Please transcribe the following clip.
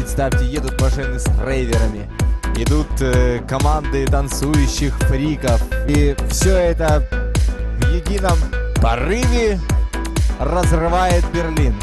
Представьте, едут машины с рейверами, идут э, команды танцующих фриков. И все это в едином порыве разрывает Берлин.